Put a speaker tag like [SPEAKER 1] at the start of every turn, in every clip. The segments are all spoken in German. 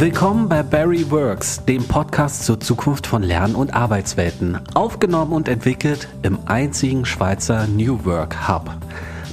[SPEAKER 1] Willkommen bei Barry Works, dem Podcast zur Zukunft von Lern- und Arbeitswelten, aufgenommen und entwickelt im einzigen Schweizer New Work Hub.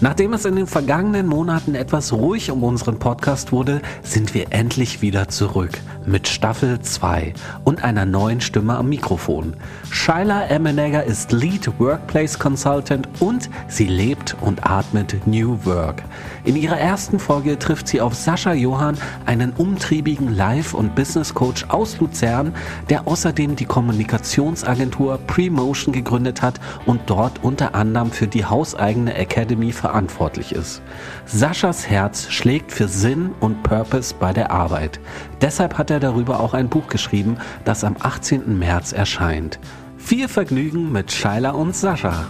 [SPEAKER 1] Nachdem es in den vergangenen Monaten etwas ruhig um unseren Podcast wurde, sind wir endlich wieder zurück mit Staffel 2 und einer neuen Stimme am Mikrofon. Shaila Emmenegger ist Lead Workplace Consultant und sie lebt und atmet New Work. In ihrer ersten Folge trifft sie auf Sascha Johann, einen umtriebigen Life- und Business Coach aus Luzern, der außerdem die Kommunikationsagentur Premotion gegründet hat und dort unter anderem für die hauseigene Academy verantwortlich ist. Saschas Herz schlägt für Sinn und Purpose bei der Arbeit. Deshalb hat er darüber auch ein Buch geschrieben, das am 18. März erscheint. Viel Vergnügen mit Shaila und Sascha.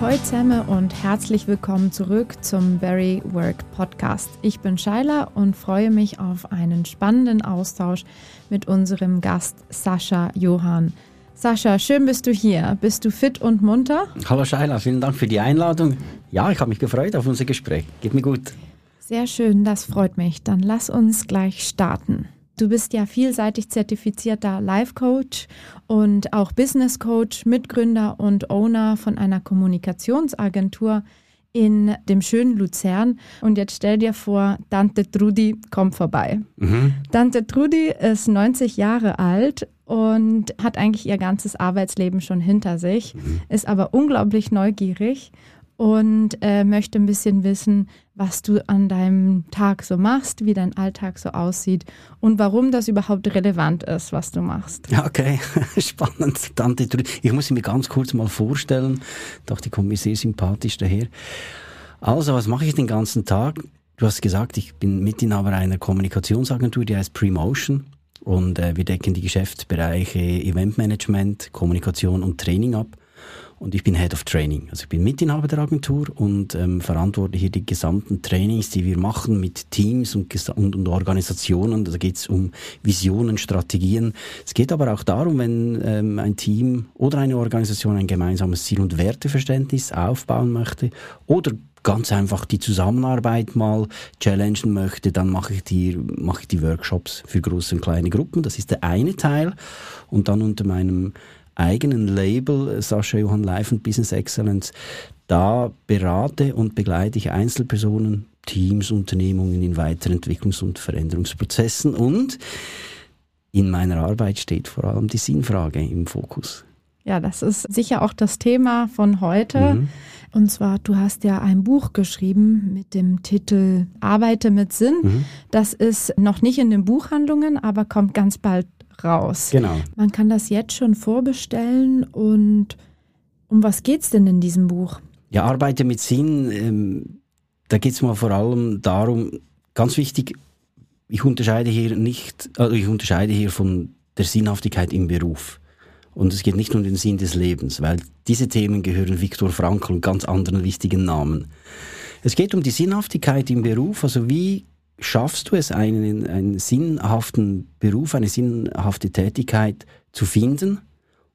[SPEAKER 2] Hallo zusammen und herzlich willkommen zurück zum Very Work Podcast. Ich bin Shaila und freue mich auf einen spannenden Austausch mit unserem Gast Sascha Johann. Sascha, schön bist du hier. Bist du fit und munter?
[SPEAKER 3] Hallo Shaila, vielen Dank für die Einladung. Ja, ich habe mich gefreut auf unser Gespräch. Geht mir gut.
[SPEAKER 2] Sehr schön, das freut mich. Dann lass uns gleich starten. Du bist ja vielseitig zertifizierter Life Coach und auch Business Coach, Mitgründer und Owner von einer Kommunikationsagentur in dem schönen Luzern. Und jetzt stell dir vor, Tante Trudi kommt vorbei. Mhm. Tante Trudi ist 90 Jahre alt und hat eigentlich ihr ganzes Arbeitsleben schon hinter sich, mhm. ist aber unglaublich neugierig und äh, möchte ein bisschen wissen, was du an deinem Tag so machst, wie dein Alltag so aussieht und warum das überhaupt relevant ist, was du machst.
[SPEAKER 3] Ja, okay, spannend. Tante Ich muss sie mir ganz kurz mal vorstellen. Ich dachte, die kommt mir sehr sympathisch daher. Also, was mache ich den ganzen Tag? Du hast gesagt, ich bin Mitinhaber einer Kommunikationsagentur, die heißt Premotion. Und äh, wir decken die Geschäftsbereiche Eventmanagement, Kommunikation und Training ab. Und ich bin Head of Training. Also ich bin Mitinhaber der Agentur und ähm, verantworte hier die gesamten Trainings, die wir machen mit Teams und, und, und Organisationen. Da geht es um Visionen, Strategien. Es geht aber auch darum, wenn ähm, ein Team oder eine Organisation ein gemeinsames Ziel- und Werteverständnis aufbauen möchte oder ganz einfach die Zusammenarbeit mal challengen möchte, dann mache ich die, mache ich die Workshops für große und kleine Gruppen. Das ist der eine Teil. Und dann unter meinem eigenen Label Sascha Johann Life und Business Excellence, da berate und begleite ich Einzelpersonen, Teams, Unternehmungen in Weiterentwicklungs- und Veränderungsprozessen und in meiner Arbeit steht vor allem die Sinnfrage im Fokus.
[SPEAKER 2] Ja, das ist sicher auch das Thema von heute. Mhm. Und zwar, du hast ja ein Buch geschrieben mit dem Titel Arbeite mit Sinn. Mhm. Das ist noch nicht in den Buchhandlungen, aber kommt ganz bald raus.
[SPEAKER 3] Genau.
[SPEAKER 2] Man kann das jetzt schon vorbestellen und um was geht es denn in diesem Buch?
[SPEAKER 3] Ja, Arbeite mit Sinn, ähm, da geht es mal vor allem darum, ganz wichtig, ich unterscheide hier nicht, also ich unterscheide hier von der Sinnhaftigkeit im Beruf. Und es geht nicht um den Sinn des Lebens, weil diese Themen gehören Viktor Frankl und ganz anderen wichtigen Namen. Es geht um die Sinnhaftigkeit im Beruf, also wie schaffst du es, einen, einen sinnhaften Beruf, eine sinnhafte Tätigkeit zu finden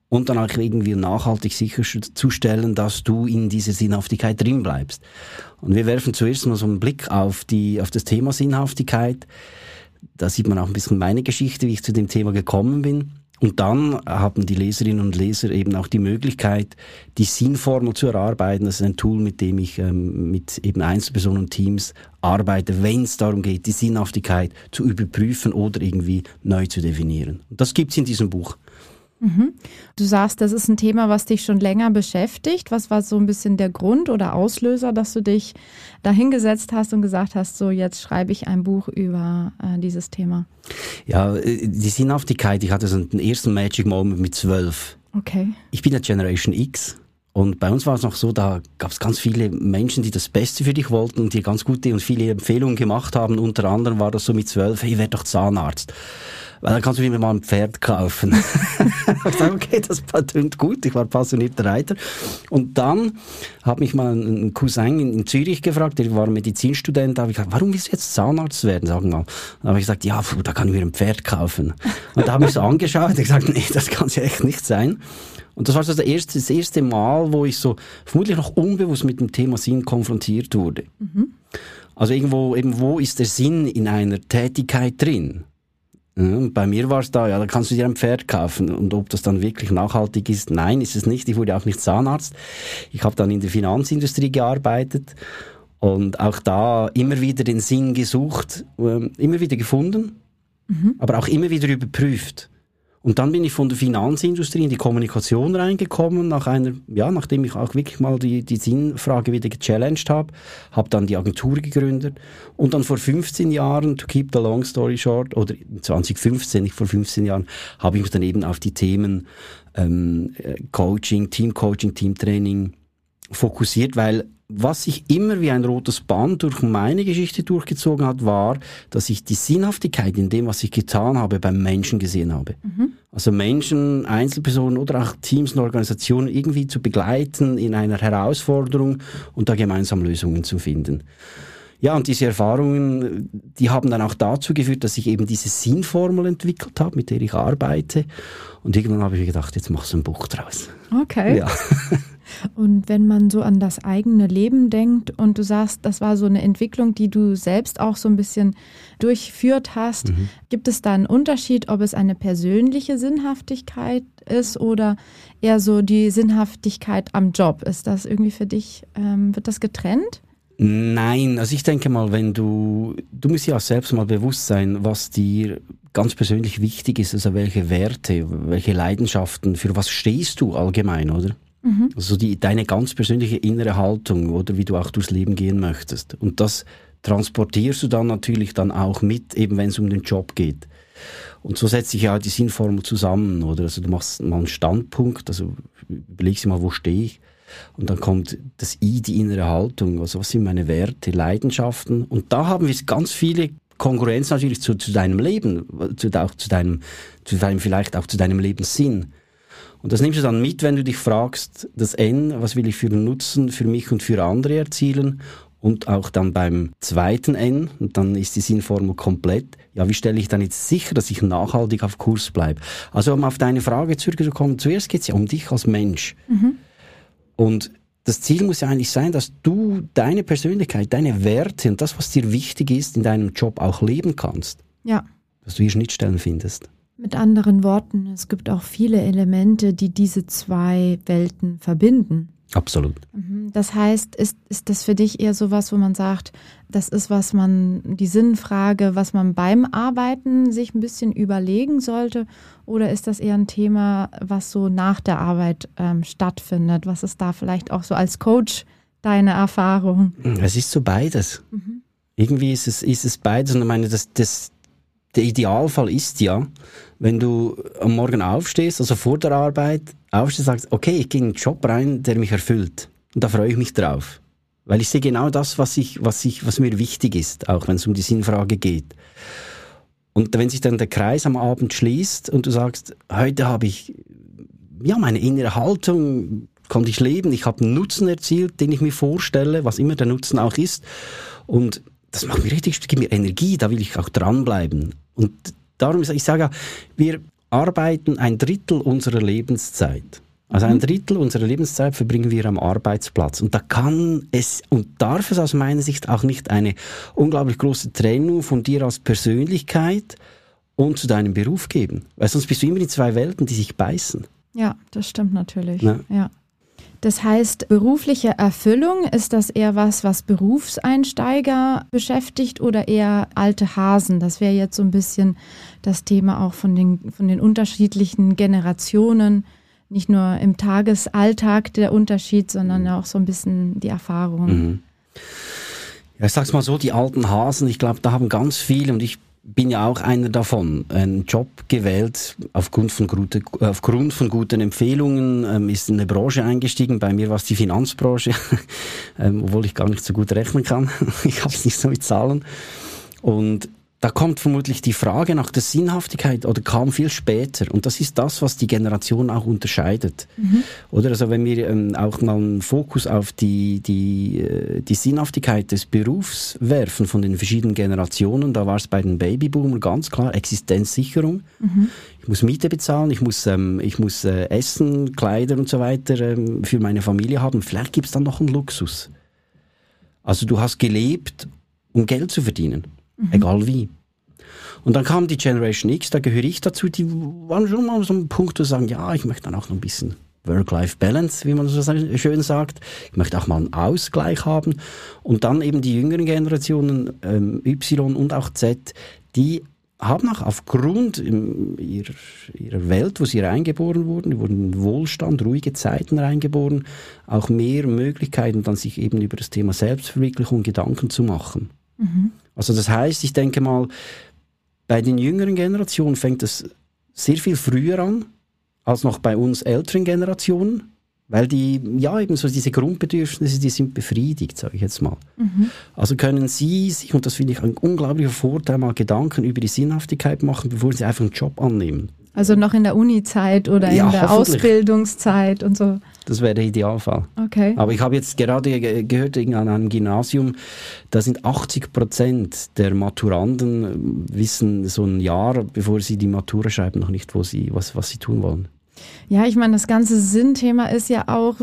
[SPEAKER 3] und dann auch irgendwie nachhaltig sicherzustellen, dass du in dieser Sinnhaftigkeit drin bleibst. Und wir werfen zuerst mal so einen Blick auf, die, auf das Thema Sinnhaftigkeit. Da sieht man auch ein bisschen meine Geschichte, wie ich zu dem Thema gekommen bin. Und dann haben die Leserinnen und Leser eben auch die Möglichkeit, die Sinnformel zu erarbeiten. Das ist ein Tool, mit dem ich ähm, mit eben Einzelpersonen und Teams arbeite, wenn es darum geht, die Sinnhaftigkeit zu überprüfen oder irgendwie neu zu definieren. Das gibt's in diesem Buch.
[SPEAKER 2] Mhm. Du sagst, das ist ein Thema, was dich schon länger beschäftigt. Was war so ein bisschen der Grund oder Auslöser, dass du dich dahingesetzt hast und gesagt hast, so jetzt schreibe ich ein Buch über äh, dieses Thema?
[SPEAKER 3] Ja, äh, die Sinnhaftigkeit, ich hatte so einen ersten Magic Moment mit zwölf.
[SPEAKER 2] Okay.
[SPEAKER 3] Ich bin ja Generation X. Und bei uns war es noch so, da gab es ganz viele Menschen, die das Beste für dich wollten und dir ganz gute und viele Empfehlungen gemacht haben. Unter anderem war das so mit zwölf, hey, werd doch Zahnarzt weil dann kannst du mir mal ein Pferd kaufen. ich sage, okay, das klingt gut, ich war passionierter Reiter. Und dann hat mich mal ein Cousin in, Zürich gefragt, der war Medizinstudent, da habe ich gesagt, warum willst du jetzt Zahnarzt werden, sag mal. Dann habe ich gesagt, ja, da kann ich mir ein Pferd kaufen. Und da habe ich so angeschaut und gesagt, nee, das kann ja echt nicht sein. Und das war so das erste, das erste Mal, wo ich so vermutlich noch unbewusst mit dem Thema Sinn konfrontiert wurde. Mhm. Also irgendwo, eben wo ist der Sinn in einer Tätigkeit drin? Ja, bei mir war es da, ja, da kannst du dir ein Pferd kaufen. Und ob das dann wirklich nachhaltig ist, nein, ist es nicht. Ich wurde auch nicht Zahnarzt. Ich habe dann in der Finanzindustrie gearbeitet und auch da immer wieder den Sinn gesucht, äh, immer wieder gefunden, mhm. aber auch immer wieder überprüft. Und dann bin ich von der Finanzindustrie in die Kommunikation reingekommen, nach einer, ja, nachdem ich auch wirklich mal die, die Sinnfrage wieder gechallenged habe, habe dann die Agentur gegründet. Und dann vor 15 Jahren, to keep the long story short, oder 2015, nicht vor 15 Jahren, habe ich mich dann eben auf die Themen ähm, äh, Coaching, Teamcoaching, Teamtraining fokussiert, weil was sich immer wie ein rotes Band durch meine Geschichte durchgezogen hat, war, dass ich die Sinnhaftigkeit in dem, was ich getan habe, beim Menschen gesehen habe. Mhm. Also Menschen, Einzelpersonen oder auch Teams und Organisationen irgendwie zu begleiten in einer Herausforderung und da gemeinsam Lösungen zu finden. Ja, und diese Erfahrungen, die haben dann auch dazu geführt, dass ich eben diese Sinnformel entwickelt habe, mit der ich arbeite. Und irgendwann habe ich mir gedacht, jetzt machst du ein Buch draus.
[SPEAKER 2] Okay. Ja. Und wenn man so an das eigene Leben denkt und du sagst, das war so eine Entwicklung, die du selbst auch so ein bisschen durchführt hast, mhm. gibt es da einen Unterschied, ob es eine persönliche Sinnhaftigkeit ist oder eher so die Sinnhaftigkeit am Job? Ist das irgendwie für dich, ähm, wird das getrennt?
[SPEAKER 3] Nein, also ich denke mal, wenn du, du musst ja selbst mal bewusst sein, was dir ganz persönlich wichtig ist, also welche Werte, welche Leidenschaften, für was stehst du allgemein, oder? Mhm. Also die, deine ganz persönliche innere Haltung oder wie du auch durchs Leben gehen möchtest. Und das transportierst du dann natürlich dann auch mit, eben wenn es um den Job geht. Und so setzt sich ja die Sinnformel zusammen, oder? Also du machst mal einen Standpunkt, also überlegst dir mal, wo stehe ich? Und dann kommt das I, die innere Haltung. Also was sind meine Werte, Leidenschaften? Und da haben wir ganz viele Konkurrenzen natürlich zu, zu deinem Leben, zu, auch zu deinem, zu deinem, vielleicht auch zu deinem Lebenssinn. Und das nimmst du dann mit, wenn du dich fragst, das N, was will ich für einen Nutzen für mich und für andere erzielen? Und auch dann beim zweiten N, und dann ist die Sinnformel komplett, ja, wie stelle ich dann jetzt sicher, dass ich nachhaltig auf Kurs bleibe? Also um auf deine Frage zurückzukommen, zuerst geht es ja um dich als Mensch. Mhm. Und das Ziel muss ja eigentlich sein, dass du deine Persönlichkeit, deine Werte und das, was dir wichtig ist, in deinem Job auch leben kannst.
[SPEAKER 2] Ja.
[SPEAKER 3] Dass du hier Schnittstellen findest.
[SPEAKER 2] Mit anderen Worten, es gibt auch viele Elemente, die diese zwei Welten verbinden.
[SPEAKER 3] Absolut.
[SPEAKER 2] Mhm. Das heißt, ist, ist das für dich eher so was, wo man sagt, das ist, was man, die Sinnfrage, was man beim Arbeiten sich ein bisschen überlegen sollte? Oder ist das eher ein Thema, was so nach der Arbeit ähm, stattfindet? Was ist da vielleicht auch so als Coach deine Erfahrung?
[SPEAKER 3] Es ist so beides. Mhm. Irgendwie ist es, ist es beides. Und ich meine, das, das, der Idealfall ist ja, wenn du am Morgen aufstehst, also vor der Arbeit, aufstehst und sagst, okay, ich gehe in einen Job rein, der mich erfüllt. Und da freue ich mich drauf. Weil ich sehe genau das, was ich, was ich, was mir wichtig ist, auch wenn es um die Sinnfrage geht. Und wenn sich dann der Kreis am Abend schließt und du sagst, heute habe ich, ja, meine innere Haltung, konnte ich leben, ich habe einen Nutzen erzielt, den ich mir vorstelle, was immer der Nutzen auch ist. Und das macht mir richtig, gibt mir Energie, da will ich auch dranbleiben. Und darum, ich sage ja, wir arbeiten ein Drittel unserer Lebenszeit. Also ein mhm. Drittel unserer Lebenszeit verbringen wir am Arbeitsplatz. Und da kann es und darf es aus meiner Sicht auch nicht eine unglaublich große Trennung von dir als Persönlichkeit und zu deinem Beruf geben. Weil sonst bist du immer in zwei Welten, die sich beißen.
[SPEAKER 2] Ja, das stimmt natürlich. Ja. ja. Das heißt, berufliche Erfüllung, ist das eher was, was Berufseinsteiger beschäftigt oder eher alte Hasen? Das wäre jetzt so ein bisschen das Thema auch von den, von den unterschiedlichen Generationen. Nicht nur im Tagesalltag der Unterschied, sondern auch so ein bisschen die Erfahrung. Mhm.
[SPEAKER 3] Ja, ich sag's mal so, die alten Hasen, ich glaube, da haben ganz viele und ich bin ja auch einer davon. Einen Job gewählt aufgrund von, gute, aufgrund von guten Empfehlungen, ähm, ist in eine Branche eingestiegen. Bei mir war es die Finanzbranche, ähm, obwohl ich gar nicht so gut rechnen kann. ich habe es nicht so mit Zahlen. Und da kommt vermutlich die Frage nach der Sinnhaftigkeit oder kam viel später. Und das ist das, was die Generation auch unterscheidet. Mhm. Oder also wenn wir ähm, auch mal einen Fokus auf die, die, äh, die Sinnhaftigkeit des Berufs werfen von den verschiedenen Generationen, da war es bei den Babyboomern ganz klar Existenzsicherung. Mhm. Ich muss Miete bezahlen, ich muss, ähm, ich muss äh, Essen, Kleider und so weiter ähm, für meine Familie haben. Vielleicht gibt es dann noch einen Luxus. Also du hast gelebt, um Geld zu verdienen, mhm. egal wie. Und dann kam die Generation X, da gehöre ich dazu, die waren schon mal so ein Punkt, zu sagen, ja, ich möchte dann auch noch ein bisschen Work-Life-Balance, wie man so schön sagt. Ich möchte auch mal einen Ausgleich haben. Und dann eben die jüngeren Generationen, ähm, Y und auch Z, die haben auch aufgrund ihrer, ihrer Welt, wo sie reingeboren wurden, die wurden in Wohlstand, ruhige Zeiten reingeboren, auch mehr Möglichkeiten, dann sich eben über das Thema Selbstverwirklichung Gedanken zu machen. Mhm. Also das heißt, ich denke mal, bei den jüngeren Generationen fängt es sehr viel früher an, als noch bei uns älteren Generationen. Weil die, ja, eben so diese Grundbedürfnisse, die sind befriedigt, sage ich jetzt mal. Mhm. Also können Sie sich, und das finde ich ein unglaublicher Vorteil, mal Gedanken über die Sinnhaftigkeit machen, bevor Sie einfach einen Job annehmen.
[SPEAKER 2] Also noch in der Uni-Zeit oder ja, in der Ausbildungszeit und so.
[SPEAKER 3] Das wäre der Idealfall.
[SPEAKER 2] Okay.
[SPEAKER 3] Aber ich habe jetzt gerade gehört, an einem Gymnasium, da sind 80 Prozent der Maturanden äh, wissen so ein Jahr, bevor sie die Matura schreiben, noch nicht, wo sie, was, was sie tun wollen.
[SPEAKER 2] Ja, ich meine, das ganze Sinnthema ist ja auch,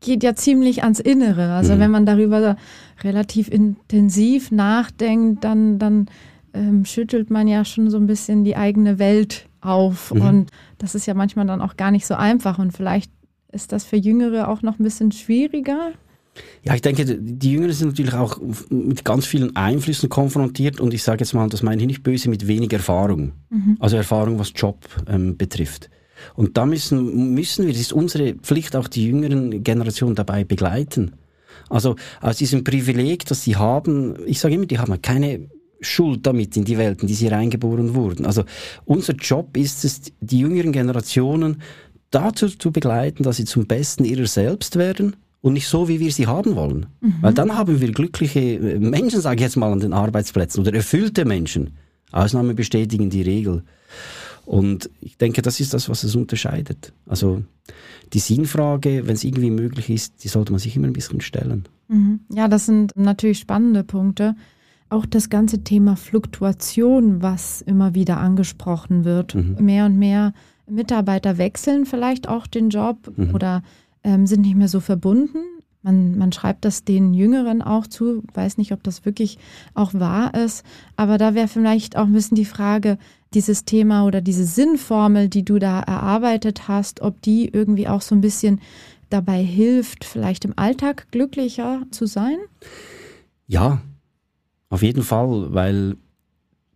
[SPEAKER 2] geht ja ziemlich ans Innere. Also mhm. wenn man darüber relativ intensiv nachdenkt, dann, dann ähm, schüttelt man ja schon so ein bisschen die eigene Welt auf. Mhm. Und das ist ja manchmal dann auch gar nicht so einfach. Und vielleicht ist das für Jüngere auch noch ein bisschen schwieriger.
[SPEAKER 3] Ja, ich denke, die Jüngeren sind natürlich auch mit ganz vielen Einflüssen konfrontiert und ich sage jetzt mal, das meine ich nicht böse, mit wenig Erfahrung. Mhm. Also Erfahrung, was Job ähm, betrifft. Und da müssen, müssen wir, das ist unsere Pflicht, auch die jüngeren Generationen dabei begleiten. Also aus diesem Privileg, das sie haben, ich sage immer, die haben keine Schuld damit in die Welt, in die sie reingeboren wurden. Also unser Job ist es, die jüngeren Generationen dazu zu begleiten, dass sie zum Besten ihrer selbst werden und nicht so, wie wir sie haben wollen. Mhm. Weil dann haben wir glückliche äh, Menschen, sage ich jetzt mal, an den Arbeitsplätzen oder erfüllte Menschen. Ausnahmen bestätigen die Regel. Und ich denke, das ist das, was es unterscheidet. Also die Sinnfrage, wenn es irgendwie möglich ist, die sollte man sich immer ein bisschen stellen.
[SPEAKER 2] Mhm. Ja, das sind natürlich spannende Punkte. Auch das ganze Thema Fluktuation, was immer wieder angesprochen wird. Mhm. Mehr und mehr Mitarbeiter wechseln vielleicht auch den Job mhm. oder ähm, sind nicht mehr so verbunden. Man, man schreibt das den Jüngeren auch zu, weiß nicht, ob das wirklich auch wahr ist, aber da wäre vielleicht auch ein bisschen die Frage, dieses Thema oder diese Sinnformel, die du da erarbeitet hast, ob die irgendwie auch so ein bisschen dabei hilft, vielleicht im Alltag glücklicher zu sein?
[SPEAKER 3] Ja, auf jeden Fall, weil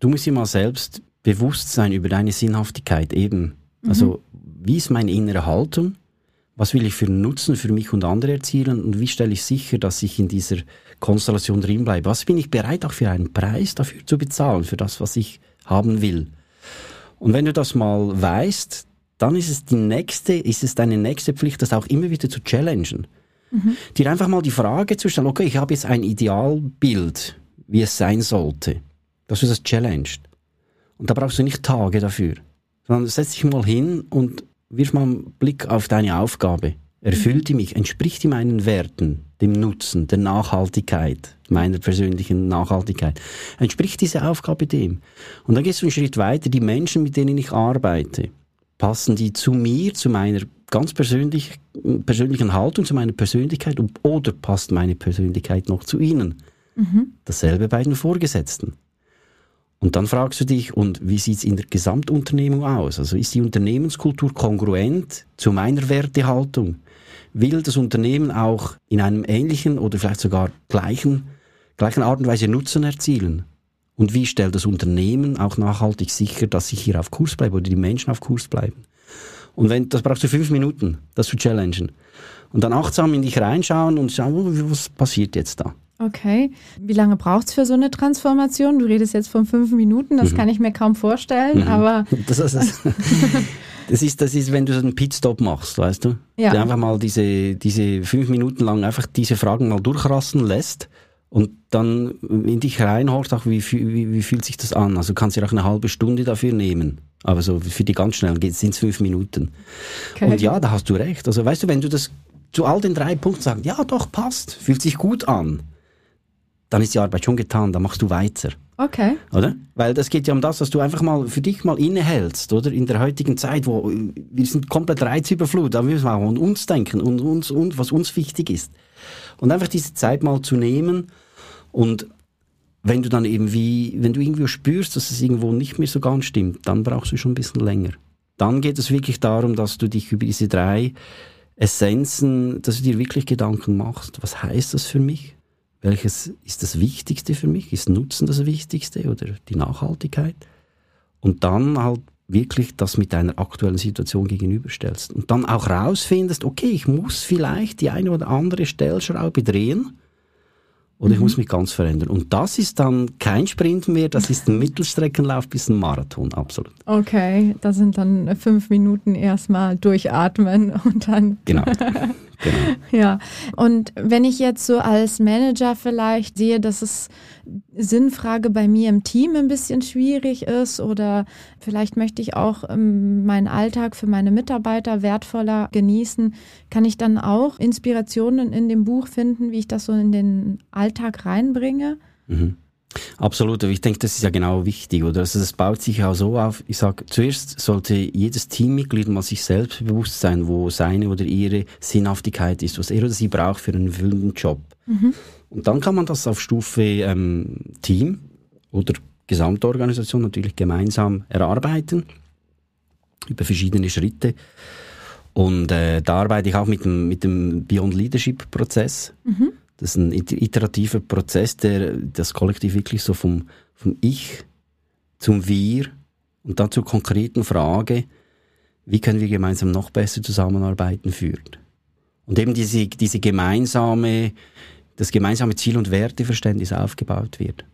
[SPEAKER 3] du musst dir mal selbst bewusst sein über deine Sinnhaftigkeit eben. Mhm. Also, wie ist meine innere Haltung? Was will ich für einen Nutzen für mich und andere erzielen? Und wie stelle ich sicher, dass ich in dieser Konstellation drin bleibe? Was bin ich bereit auch für einen Preis dafür zu bezahlen, für das, was ich haben will? Und wenn du das mal weißt, dann ist es die nächste, ist es deine nächste Pflicht, das auch immer wieder zu challengen. Mhm. Dir einfach mal die Frage zu stellen, okay, ich habe jetzt ein Idealbild wie es sein sollte. Dass du das challenged. Und da brauchst du nicht Tage dafür. Sondern setz dich mal hin und wirf mal einen Blick auf deine Aufgabe. Erfüllt die mich? Entspricht die meinen Werten, dem Nutzen, der Nachhaltigkeit, meiner persönlichen Nachhaltigkeit? Entspricht diese Aufgabe dem? Und dann gehst du einen Schritt weiter. Die Menschen, mit denen ich arbeite, passen die zu mir, zu meiner ganz persönlich, persönlichen Haltung, zu meiner Persönlichkeit oder passt meine Persönlichkeit noch zu ihnen? Mhm. Dasselbe bei den Vorgesetzten. Und dann fragst du dich, und wie sieht es in der Gesamtunternehmung aus? Also ist die Unternehmenskultur kongruent zu meiner Wertehaltung? Will das Unternehmen auch in einem ähnlichen oder vielleicht sogar gleichen, gleichen Art und Weise Nutzen erzielen? Und wie stellt das Unternehmen auch nachhaltig sicher, dass ich hier auf Kurs bleibe oder die Menschen auf Kurs bleiben? Und wenn, das brauchst du fünf Minuten, das zu challengen. Und dann achtsam in dich reinschauen und schauen, oh, was passiert jetzt da?
[SPEAKER 2] Okay. Wie lange braucht es für so eine Transformation? Du redest jetzt von fünf Minuten, das mhm. kann ich mir kaum vorstellen, mhm. aber.
[SPEAKER 3] Das ist, das, ist, das ist, wenn du so einen Pitstop machst, weißt du? Ja. Der einfach mal diese, diese fünf Minuten lang einfach diese Fragen mal durchrassen lässt und dann in dich reinhorcht, auch wie, wie, wie fühlt sich das an? Also du kannst dir auch eine halbe Stunde dafür nehmen. Aber so für die ganz schnell sind es fünf Minuten. Okay. Und ja, da hast du recht. Also weißt du, wenn du das zu all den drei Punkten sagst, ja doch, passt, fühlt sich gut an dann ist die Arbeit schon getan, dann machst du weiter.
[SPEAKER 2] Okay.
[SPEAKER 3] Oder? Weil das geht ja um das, dass du einfach mal für dich mal innehältst, oder? In der heutigen Zeit, wo wir sind komplett reizüberflutet, müssen wir auch an uns denken und uns und was uns wichtig ist. Und einfach diese Zeit mal zu nehmen und wenn du dann irgendwie, wenn du irgendwie spürst, dass es irgendwo nicht mehr so ganz stimmt, dann brauchst du schon ein bisschen länger. Dann geht es wirklich darum, dass du dich über diese drei Essenzen, dass du dir wirklich Gedanken machst. Was heißt das für mich? Welches ist das Wichtigste für mich? Ist Nutzen das Wichtigste oder die Nachhaltigkeit? Und dann halt wirklich das mit deiner aktuellen Situation gegenüberstellst. Und dann auch rausfindest, okay, ich muss vielleicht die eine oder andere Stellschraube drehen oder mhm. ich muss mich ganz verändern. Und das ist dann kein Sprint mehr, das ist ein Mittelstreckenlauf bis ein Marathon, absolut.
[SPEAKER 2] Okay, das sind dann fünf Minuten erstmal durchatmen und dann.
[SPEAKER 3] Genau. Genau.
[SPEAKER 2] Ja, und wenn ich jetzt so als Manager vielleicht sehe, dass es Sinnfrage bei mir im Team ein bisschen schwierig ist oder vielleicht möchte ich auch ähm, meinen Alltag für meine Mitarbeiter wertvoller genießen, kann ich dann auch Inspirationen in dem Buch finden, wie ich das so in den Alltag reinbringe?
[SPEAKER 3] Mhm. Absolut, ich denke, das ist ja genau wichtig, oder? Also das baut sich auch so auf. Ich sage, zuerst sollte jedes Teammitglied mal sich selbst bewusst sein, wo seine oder ihre Sinnhaftigkeit ist, was er oder sie braucht für einen erfüllenden Job. Mhm. Und dann kann man das auf Stufe ähm, Team oder Gesamtorganisation natürlich gemeinsam erarbeiten über verschiedene Schritte. Und äh, da arbeite ich auch mit dem, mit dem Beyond Leadership Prozess. Mhm. Das ist ein iterativer Prozess, der das Kollektiv wirklich so vom, vom Ich zum Wir und dann zur konkreten Frage, wie können wir gemeinsam noch besser zusammenarbeiten, führt. Und eben diese, diese gemeinsame, das gemeinsame Ziel- und Werteverständnis aufgebaut wird.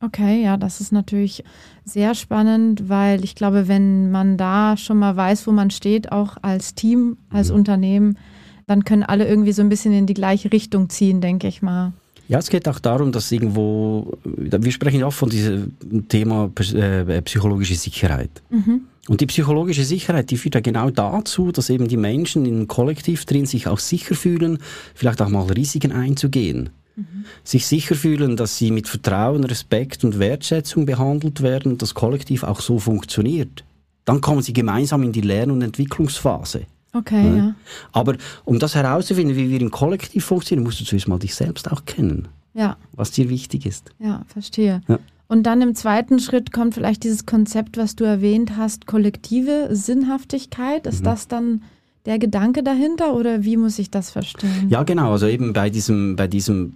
[SPEAKER 2] Okay, ja, das ist natürlich sehr spannend, weil ich glaube, wenn man da schon mal weiß, wo man steht, auch als Team, als mhm. Unternehmen, dann können alle irgendwie so ein bisschen in die gleiche Richtung ziehen, denke ich mal.
[SPEAKER 3] Ja, es geht auch darum, dass irgendwo, wir sprechen ja auch von diesem Thema äh, psychologische Sicherheit. Mhm. Und die psychologische Sicherheit, die führt ja genau dazu, dass eben die Menschen im Kollektiv drin sich auch sicher fühlen, vielleicht auch mal Risiken einzugehen. Mhm. Sich sicher fühlen, dass sie mit Vertrauen, Respekt und Wertschätzung behandelt werden, das Kollektiv auch so funktioniert. Dann kommen sie gemeinsam in die Lern- und Entwicklungsphase.
[SPEAKER 2] Okay, ja. ja.
[SPEAKER 3] Aber um das herauszufinden, wie wir im Kollektiv funktionieren, musst du zuerst mal dich selbst auch kennen.
[SPEAKER 2] Ja.
[SPEAKER 3] Was dir wichtig ist.
[SPEAKER 2] Ja, verstehe. Ja. Und dann im zweiten Schritt kommt vielleicht dieses Konzept, was du erwähnt hast, kollektive Sinnhaftigkeit. Ist mhm. das dann der Gedanke dahinter oder wie muss ich das verstehen?
[SPEAKER 3] Ja, genau. Also eben bei diesem, bei diesem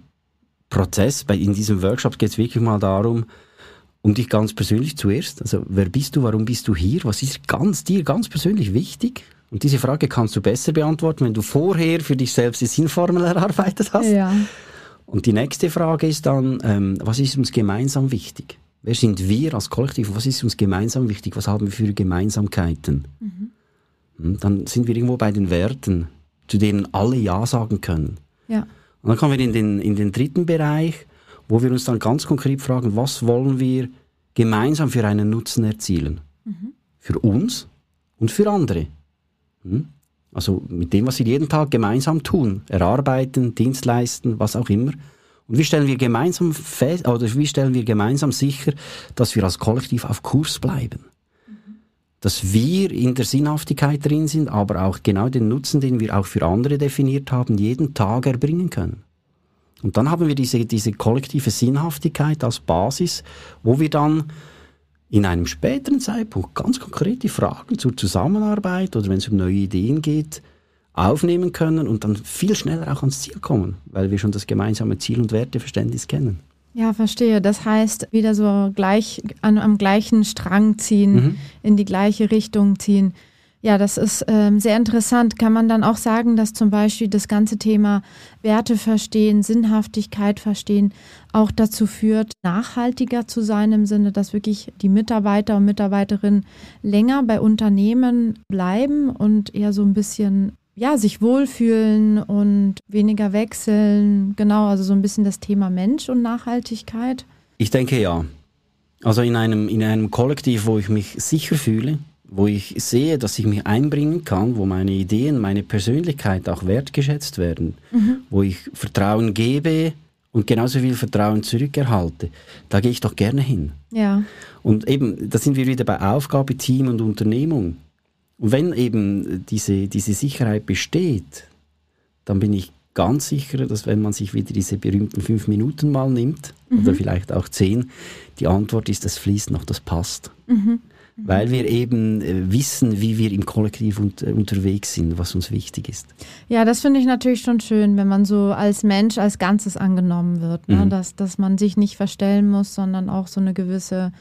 [SPEAKER 3] Prozess, bei, in diesem Workshop geht es wirklich mal darum, um dich ganz persönlich zuerst. Also wer bist du, warum bist du hier, was ist ganz dir ganz persönlich wichtig? Und diese Frage kannst du besser beantworten, wenn du vorher für dich selbst die Sinnformel erarbeitet hast.
[SPEAKER 2] Ja.
[SPEAKER 3] Und die nächste Frage ist dann, ähm, was ist uns gemeinsam wichtig? Wer sind wir als Kollektiv? Was ist uns gemeinsam wichtig? Was haben wir für Gemeinsamkeiten? Mhm. Hm, dann sind wir irgendwo bei den Werten, zu denen alle Ja sagen können.
[SPEAKER 2] Ja.
[SPEAKER 3] Und dann kommen wir in den, in den dritten Bereich, wo wir uns dann ganz konkret fragen, was wollen wir gemeinsam für einen Nutzen erzielen? Mhm. Für uns und für andere. Hm? Also mit dem, was wir jeden Tag gemeinsam tun, erarbeiten, Dienst leisten, was auch immer. Und wie stellen wir gemeinsam fest, oder wie stellen wir gemeinsam sicher, dass wir als Kollektiv auf Kurs bleiben? Dass wir in der Sinnhaftigkeit drin sind, aber auch genau den Nutzen, den wir auch für andere definiert haben, jeden Tag erbringen können. Und dann haben wir diese, diese kollektive Sinnhaftigkeit als Basis, wo wir dann in einem späteren Zeitpunkt ganz konkrete Fragen zur Zusammenarbeit oder wenn es um neue Ideen geht, aufnehmen können und dann viel schneller auch ans Ziel kommen, weil wir schon das gemeinsame Ziel- und Werteverständnis kennen.
[SPEAKER 2] Ja, verstehe. Das heißt, wieder so gleich an, am gleichen Strang ziehen, mhm. in die gleiche Richtung ziehen. Ja, das ist ähm, sehr interessant. Kann man dann auch sagen, dass zum Beispiel das ganze Thema Werte verstehen, Sinnhaftigkeit verstehen, auch dazu führt, nachhaltiger zu sein im Sinne, dass wirklich die Mitarbeiter und Mitarbeiterinnen länger bei Unternehmen bleiben und eher so ein bisschen ja, sich wohlfühlen und weniger wechseln. Genau, also so ein bisschen das Thema Mensch und Nachhaltigkeit.
[SPEAKER 3] Ich denke ja. Also in einem, in einem Kollektiv, wo ich mich sicher fühle, wo ich sehe, dass ich mich einbringen kann, wo meine Ideen, meine Persönlichkeit auch wertgeschätzt werden, mhm. wo ich Vertrauen gebe und genauso viel Vertrauen zurückerhalte, da gehe ich doch gerne hin.
[SPEAKER 2] Ja.
[SPEAKER 3] Und eben, da sind wir wieder bei Aufgabe, Team und Unternehmung. Und wenn eben diese, diese Sicherheit besteht, dann bin ich ganz sicher, dass wenn man sich wieder diese berühmten fünf Minuten mal nimmt, mhm. oder vielleicht auch zehn, die Antwort ist, das fließt noch, das passt. Mhm. Weil wir eben äh, wissen, wie wir im Kollektiv un äh, unterwegs sind, was uns wichtig ist.
[SPEAKER 2] Ja, das finde ich natürlich schon schön, wenn man so als Mensch als Ganzes angenommen wird. Ne? Mhm. Dass, dass man sich nicht verstellen muss, sondern auch so eine gewisse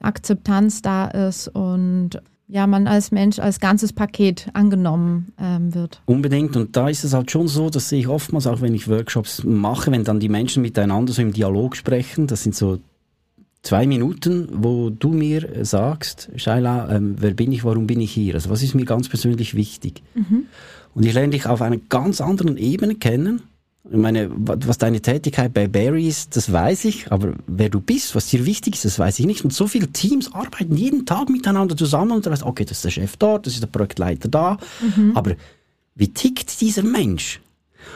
[SPEAKER 2] Akzeptanz da ist und ja, man als Mensch als ganzes Paket angenommen ähm, wird.
[SPEAKER 3] Unbedingt. Und da ist es halt schon so, das sehe ich oftmals auch, wenn ich Workshops mache, wenn dann die Menschen miteinander so im Dialog sprechen. Das sind so zwei Minuten, wo du mir sagst, Shaila, ähm, wer bin ich, warum bin ich hier? Also was ist mir ganz persönlich wichtig? Mhm. Und ich lerne dich auf einer ganz anderen Ebene kennen ich meine, was deine Tätigkeit bei Barry ist, das weiß ich, aber wer du bist, was dir wichtig ist, das weiß ich nicht. Und so viele Teams arbeiten jeden Tag miteinander zusammen und du weißt, okay, das ist der Chef dort, das ist der Projektleiter da. Mhm. Aber wie tickt dieser Mensch?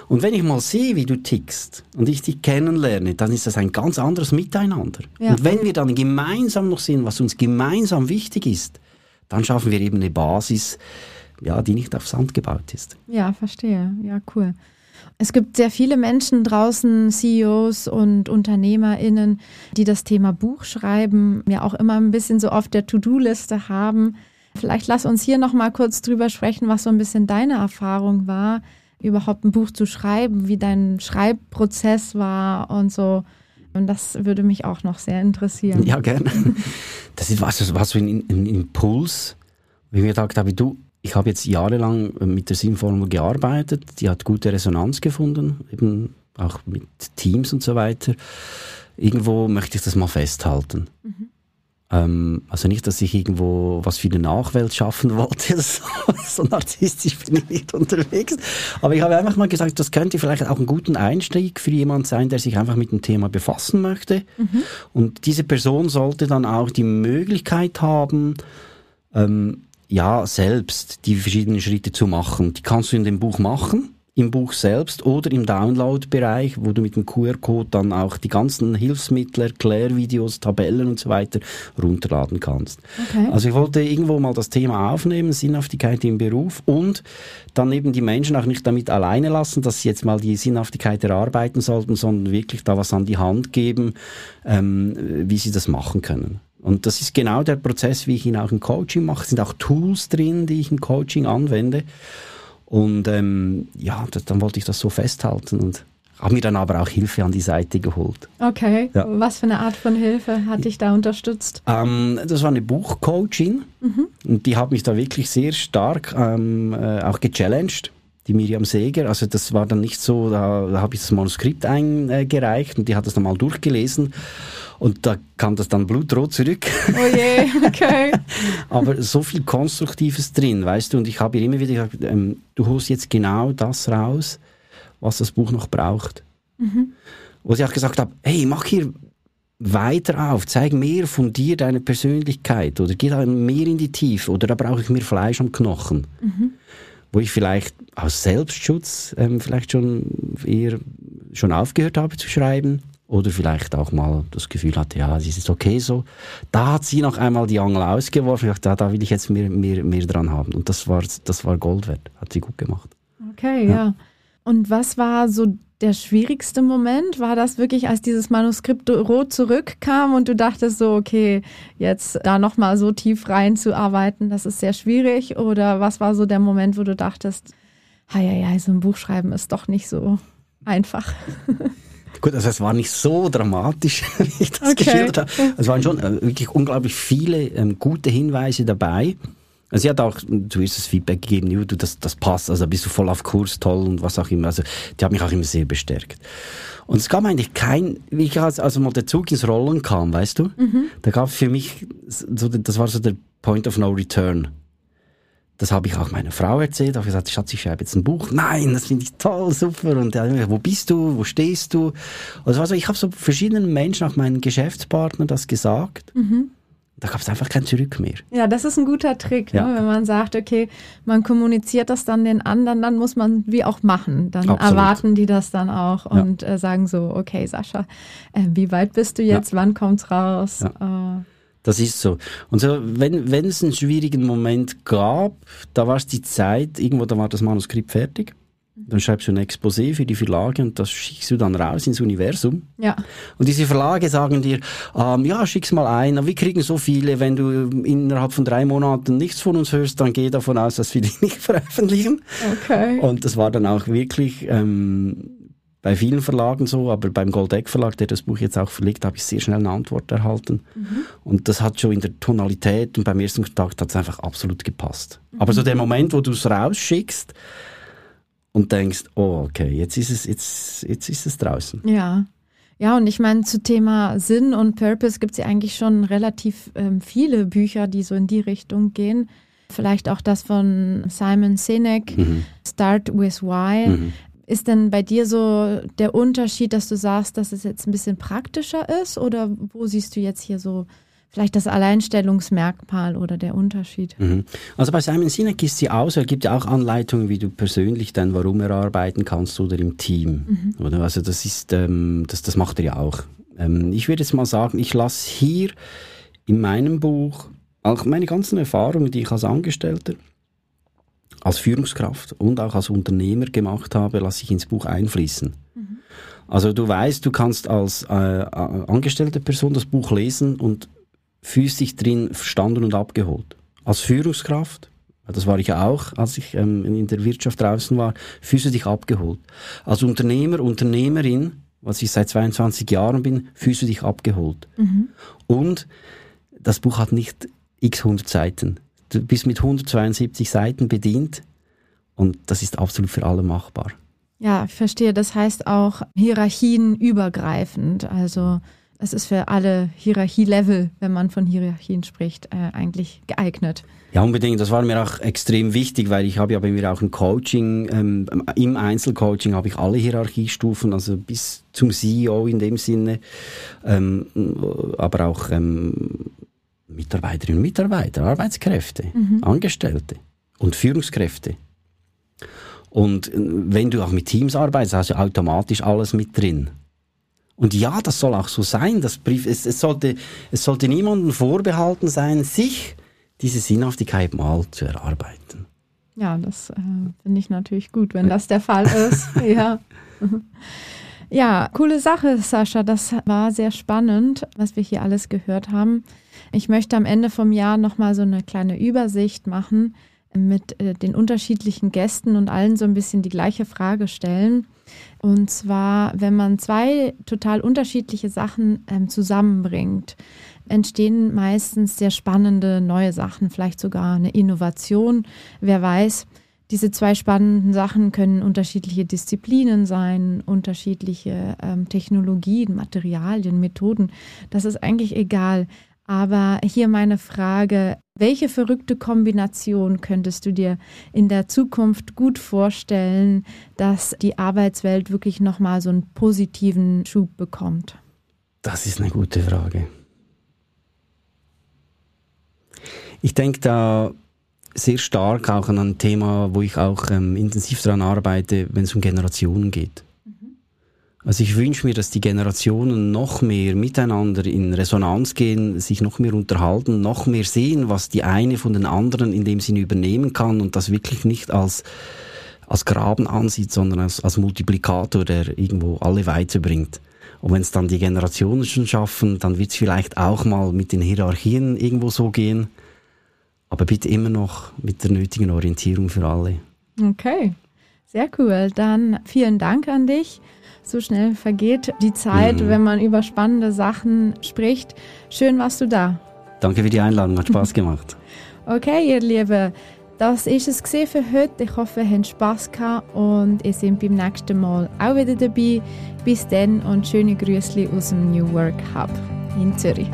[SPEAKER 3] Und wenn ich mal sehe, wie du tickst und ich dich kennenlerne, dann ist das ein ganz anderes Miteinander. Ja. Und wenn wir dann gemeinsam noch sehen, was uns gemeinsam wichtig ist, dann schaffen wir eben eine Basis, ja, die nicht auf Sand gebaut ist.
[SPEAKER 2] Ja, verstehe. Ja, cool. Es gibt sehr viele Menschen draußen, CEOs und UnternehmerInnen, die das Thema Buch schreiben, ja auch immer ein bisschen so auf der To-Do-Liste haben. Vielleicht lass uns hier nochmal kurz drüber sprechen, was so ein bisschen deine Erfahrung war, überhaupt ein Buch zu schreiben, wie dein Schreibprozess war und so. Und das würde mich auch noch sehr interessieren.
[SPEAKER 3] Ja, gerne. Das ist was, war so ein, ein Impuls, wie ich mir gedacht habe, du, ich habe jetzt jahrelang mit der Sinnformel gearbeitet, die hat gute Resonanz gefunden, eben auch mit Teams und so weiter. Irgendwo möchte ich das mal festhalten. Mhm. Ähm, also nicht, dass ich irgendwo was für die Nachwelt schaffen wollte, so, so narzisstisch bin ich nicht unterwegs. Aber ich habe einfach mal gesagt, das könnte vielleicht auch ein guter Einstieg für jemand sein, der sich einfach mit dem Thema befassen möchte. Mhm. Und diese Person sollte dann auch die Möglichkeit haben, ähm, ja, selbst die verschiedenen Schritte zu machen. Die kannst du in dem Buch machen, im Buch selbst oder im Download-Bereich, wo du mit dem QR-Code dann auch die ganzen Hilfsmittel, Erklärvideos, Tabellen und so weiter runterladen kannst. Okay. Also ich wollte irgendwo mal das Thema aufnehmen, Sinnhaftigkeit im Beruf und dann eben die Menschen auch nicht damit alleine lassen, dass sie jetzt mal die Sinnhaftigkeit erarbeiten sollten, sondern wirklich da was an die Hand geben, ähm, wie sie das machen können. Und das ist genau der Prozess, wie ich ihn auch im Coaching mache. Es sind auch Tools drin, die ich im Coaching anwende. Und ähm, ja, das, dann wollte ich das so festhalten und habe mir dann aber auch Hilfe an die Seite geholt.
[SPEAKER 2] Okay, ja. was für eine Art von Hilfe hat dich da unterstützt?
[SPEAKER 3] Ähm, das war eine Buchcoaching mhm. und die hat mich da wirklich sehr stark ähm, äh, auch gechallenged die Miriam Seger. Also das war dann nicht so, da, da habe ich das Manuskript eingereicht und die hat das dann mal durchgelesen und da kam das dann blutrot zurück.
[SPEAKER 2] Oh je, okay.
[SPEAKER 3] Aber so viel Konstruktives drin, weißt du, und ich habe ihr immer wieder gesagt, ähm, du holst jetzt genau das raus, was das Buch noch braucht. Mhm. Wo sie auch gesagt hat, hey, mach hier weiter auf, zeig mehr von dir, deine Persönlichkeit oder geh da mehr in die Tiefe oder da brauche ich mehr Fleisch am Knochen. Mhm wo ich vielleicht aus Selbstschutz ähm, vielleicht schon eher schon aufgehört habe zu schreiben oder vielleicht auch mal das Gefühl hatte, ja, es ist okay so. Da hat sie noch einmal die Angel ausgeworfen. Ich dachte, da, da will ich jetzt mehr, mehr, mehr dran haben. Und das war, das war Gold wert. Hat sie gut gemacht.
[SPEAKER 2] Okay, ja. ja. Und was war so der schwierigste Moment? War das wirklich, als dieses Manuskript rot zurückkam und du dachtest so, okay, jetzt da nochmal so tief reinzuarbeiten, das ist sehr schwierig? Oder was war so der Moment, wo du dachtest, ja, ja, so ein Buch schreiben ist doch nicht so einfach?
[SPEAKER 3] Gut, also es war nicht so dramatisch, wie ich das okay. geschildert habe. Es waren schon äh, wirklich unglaublich viele ähm, gute Hinweise dabei. Also sie hat auch zuerst das Feedback gegeben, du, das, das passt, also bist du voll auf Kurs, toll und was auch immer. Also die hat mich auch immer sehr bestärkt. Und es gab eigentlich kein, wie ich als, also mal der Zug ins Rollen kam, weißt du, mhm. da gab es für mich, so, das war so der Point of No Return. Das habe ich auch meiner Frau erzählt, habe gesagt, Schatz, ich schreibe jetzt ein Buch. Nein, das finde ich toll, super. Und ja, wo bist du, wo stehst du? Also, also ich habe so verschiedenen Menschen, auch meinen Geschäftspartner, das gesagt. Mhm. Da gab es einfach kein Zurück mehr.
[SPEAKER 2] Ja, das ist ein guter Trick, ne?
[SPEAKER 3] Ja.
[SPEAKER 2] wenn man sagt, okay, man kommuniziert das dann den anderen, dann muss man wie auch machen. Dann
[SPEAKER 3] Absolut.
[SPEAKER 2] erwarten die das dann auch
[SPEAKER 3] Ja.
[SPEAKER 2] und äh, sagen so, okay, Sascha, äh, wie weit bist du jetzt? Wann kommt's raus? Äh,
[SPEAKER 3] Das ist so. Und so, wenn, wenn es einen schwierigen Moment gab, da war es die Zeit, irgendwo, da war das Manuskript fertig. Dann schreibst du ein Exposé für die Verlage und das schickst du dann raus ins Universum.
[SPEAKER 2] ja,
[SPEAKER 3] Und diese Verlage sagen dir, ähm, ja, schick's mal ein, wir kriegen so viele, wenn du innerhalb von drei Monaten nichts von uns hörst, dann geh davon aus, dass wir dich nicht veröffentlichen.
[SPEAKER 2] okay.
[SPEAKER 3] Und das war dann auch wirklich ähm, bei vielen Verlagen so, aber beim Goldeck Verlag, der das Buch jetzt auch verlegt, habe ich sehr schnell eine Antwort erhalten. Und das hat schon in der Tonalität und beim ersten Kontakt hat es einfach absolut gepasst. Aber so der Moment, wo du es rausschickst und denkst, oh, okay, jetzt ist es, jetzt, jetzt ist es draußen.
[SPEAKER 2] Ja. Ja, und ich meine, zu Thema Sinn und Purpose gibt es ja eigentlich schon relativ ähm, viele Bücher, die so in die Richtung gehen. Vielleicht auch das von Simon Sinek, Start with Why.
[SPEAKER 3] Mhm.
[SPEAKER 2] Ist denn bei dir so der Unterschied, dass du sagst, dass es jetzt ein bisschen praktischer ist? Oder wo siehst du jetzt hier so vielleicht das Alleinstellungsmerkmal oder der Unterschied?
[SPEAKER 3] Mhm. Also bei Simon Sinek ist sie aus, er gibt ja auch Anleitungen, wie du persönlich dein Warum erarbeiten kannst oder im Team. Oder? Also das ist, ähm, das, das macht er ja auch. Ähm, ich würde jetzt mal sagen, ich lasse hier in meinem Buch auch meine ganzen Erfahrungen, die ich als Angestellter, als Führungskraft und auch als Unternehmer gemacht habe, lasse ich ins Buch einfließen. Also du weißt, du kannst als äh, angestellte Person das Buch lesen und fühlst dich drin verstanden und abgeholt. Als Führungskraft, das war ich ja auch, als ich ähm, in der Wirtschaft draußen war, fühlst du dich abgeholt. Als Unternehmer, Unternehmerin, was ich seit 22 Jahren bin, fühlst du dich abgeholt. Und das Buch hat nicht x 100 Seiten. Du bist mit 172 Seiten bedient und das ist absolut für alle machbar.
[SPEAKER 2] Ja, ich verstehe. Das heißt auch Hierarchien übergreifend. Also es ist für alle Hierarchielevel, wenn man von Hierarchien spricht, äh, eigentlich geeignet.
[SPEAKER 3] Ja, unbedingt. Das war mir auch extrem wichtig, weil ich habe ja bei mir auch ein Coaching, ähm, im Einzelcoaching habe ich alle Hierarchiestufen, also bis zum CEO in dem Sinne, ähm, aber auch ähm, Mitarbeiterinnen und Mitarbeiter, Arbeitskräfte, Angestellte und Führungskräfte. Und äh, wenn du auch mit Teams arbeitest, hast du automatisch alles mit drin. Und ja, das soll auch so sein. Das Brief, es, es, sollte, es sollte niemandem vorbehalten sein, sich diese Sinnhaftigkeit mal zu erarbeiten.
[SPEAKER 2] Ja, das äh, finde ich natürlich gut, wenn das der Fall ist. ja. Ja, coole Sache, Sascha. Das war sehr spannend, was wir hier alles gehört haben. Ich möchte am Ende vom Jahr nochmal so eine kleine Übersicht machen mit äh, den unterschiedlichen Gästen und allen so ein bisschen die gleiche Frage stellen. Und zwar, wenn man zwei total unterschiedliche Sachen ähm, zusammenbringt, entstehen meistens sehr spannende neue Sachen, vielleicht sogar eine Innovation. Wer weiß, diese zwei spannenden Sachen können unterschiedliche Disziplinen sein, unterschiedliche ähm, Technologien, Materialien, Methoden. Das ist eigentlich egal. Aber hier meine Frage, welche verrückte Kombination könntest du dir in der Zukunft gut vorstellen, dass die Arbeitswelt wirklich nochmal so einen positiven Schub bekommt?
[SPEAKER 3] Das ist eine gute Frage. Ich denke da sehr stark auch an ein Thema, wo ich auch ähm, intensiv daran arbeite, wenn es um Generationen geht. Also ich wünsche mir, dass die Generationen noch mehr miteinander in Resonanz gehen, sich noch mehr unterhalten, noch mehr sehen, was die eine von den anderen in dem Sinne übernehmen kann und das wirklich nicht als, als Graben ansieht, sondern als, als Multiplikator, der irgendwo alle weiterbringt. Und wenn es dann die Generationen schon schaffen, dann wird es vielleicht auch mal mit den Hierarchien irgendwo so gehen. Aber bitte immer noch mit der nötigen Orientierung für alle.
[SPEAKER 2] Okay, sehr cool. Dann vielen Dank an dich. So schnell vergeht die Zeit,
[SPEAKER 3] Mhm.
[SPEAKER 2] wenn man über spannende Sachen spricht. Schön warst du da.
[SPEAKER 3] Danke für die Einladung, hat Spaß gemacht.
[SPEAKER 2] Okay, ihr Lieben, das ist es gesehen für heute. Ich hoffe, ihr habt Spaß gehabt und ihr seid beim nächsten Mal auch wieder dabei. Bis dann und schöne Grüße aus dem New Work Hub in Zürich.